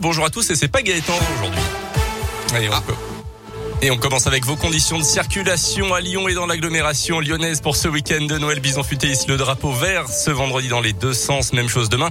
Bonjour à tous et c'est pas Gaëtan aujourd'hui. Allez, on peut. Et on commence avec vos conditions de circulation à Lyon et dans l'agglomération lyonnaise pour ce week-end de Noël. Bison futé ici le drapeau vert ce vendredi dans les deux sens. Même chose demain.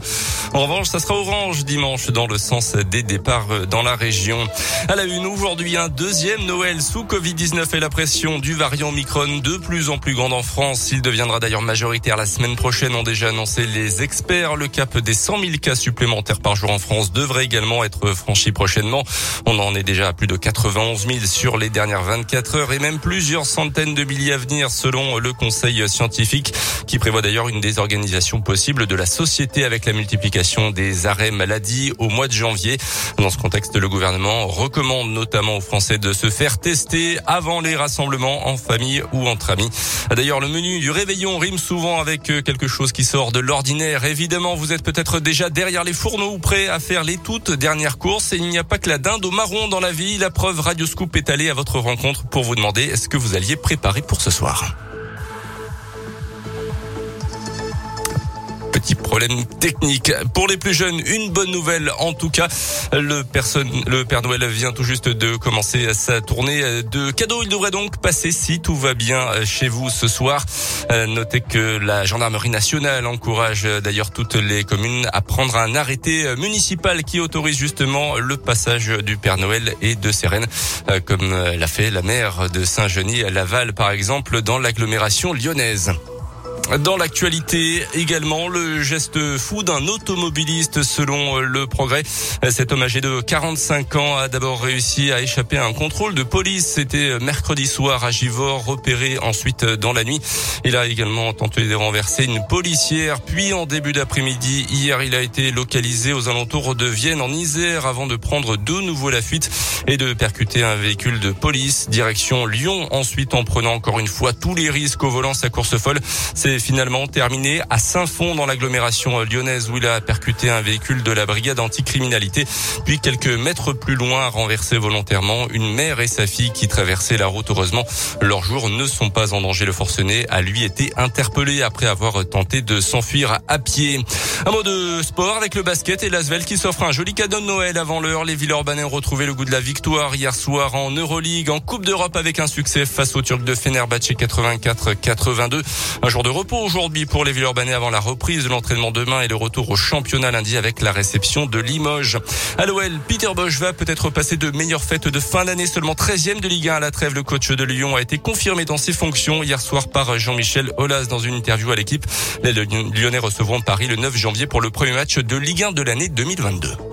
En revanche, ça sera orange dimanche dans le sens des départs dans la région. À la une aujourd'hui, un deuxième Noël sous Covid-19 et la pression du variant Micron de plus en plus grande en France. Il deviendra d'ailleurs majoritaire la semaine prochaine, ont déjà annoncé les experts. Le cap des 100 000 cas supplémentaires par jour en France devrait également être franchi prochainement. On en est déjà à plus de 91 000 sur les dernières 24 heures et même plusieurs centaines de milliers à venir selon le conseil scientifique qui prévoit d'ailleurs une désorganisation possible de la société avec la multiplication des arrêts maladie au mois de janvier. Dans ce contexte, le gouvernement recommande notamment aux Français de se faire tester avant les rassemblements en famille ou entre amis. D'ailleurs, le menu du réveillon rime souvent avec quelque chose qui sort de l'ordinaire. Évidemment, vous êtes peut-être déjà derrière les fourneaux ou prêts à faire les toutes dernières courses et il n'y a pas que la dinde au marron dans la vie. La preuve Radio Scoop est allée à votre rencontre pour vous demander est-ce que vous alliez préparer pour ce soir. Petit problème technique. Pour les plus jeunes, une bonne nouvelle en tout cas. Le, Père Noël vient tout juste de commencer sa tournée de cadeaux. Il devrait donc passer si tout va bien chez vous ce soir. Euh, notez que la gendarmerie nationale encourage d'ailleurs toutes les communes à prendre un arrêté municipal qui autorise justement le passage du Père Noël et de ses reines, euh, comme l'a fait la maire de Saint-Genis-Laval par exemple dans l'agglomération lyonnaise. Dans l'actualité également, le geste fou d'un automobiliste selon le progrès. Cet homme âgé de 45 ans a d'abord réussi à échapper à un contrôle de police. C'était mercredi soir à Givors, repéré ensuite dans la nuit. Il a également tenté de renverser une policière. Puis en début d'après-midi, hier, il a été localisé aux alentours de Vienne en Isère avant de prendre de nouveau la fuite et de percuter un véhicule de police direction Lyon. Ensuite, en prenant encore une fois tous les risques au volant sa course folle. C'est finalement terminé à Saint-Fond dans l'agglomération lyonnaise où il a percuté un véhicule de la brigade anticriminalité. Puis quelques mètres plus loin, a renversé volontairement une mère et sa fille qui traversaient la route. Heureusement, leurs jours ne sont pas en danger. Le forcené a lui été interpellé après avoir tenté de s'enfuir à pied. Un mot de sport avec le basket et l'Asvel qui s'offre un joli cadeau de Noël avant l'heure. Les Villeurbanais ont retrouvé le goût de la victoire hier soir en Euroleague, en Coupe d'Europe avec un succès face aux Turcs de Fenerbahçe 84-82. Un jour de repos aujourd'hui pour les Villeurbanais avant la reprise de l'entraînement demain et le retour au championnat lundi avec la réception de Limoges. À l'OL, Peter Bosch va peut-être passer de meilleures fêtes de fin d'année, seulement 13e de Ligue 1 à la trêve. Le coach de Lyon a été confirmé dans ses fonctions hier soir par Jean-Michel Aulas dans une interview à l'équipe. Les Lyonnais recevront Paris le 9 janvier pour le premier match de Ligue 1 de l'année 2022.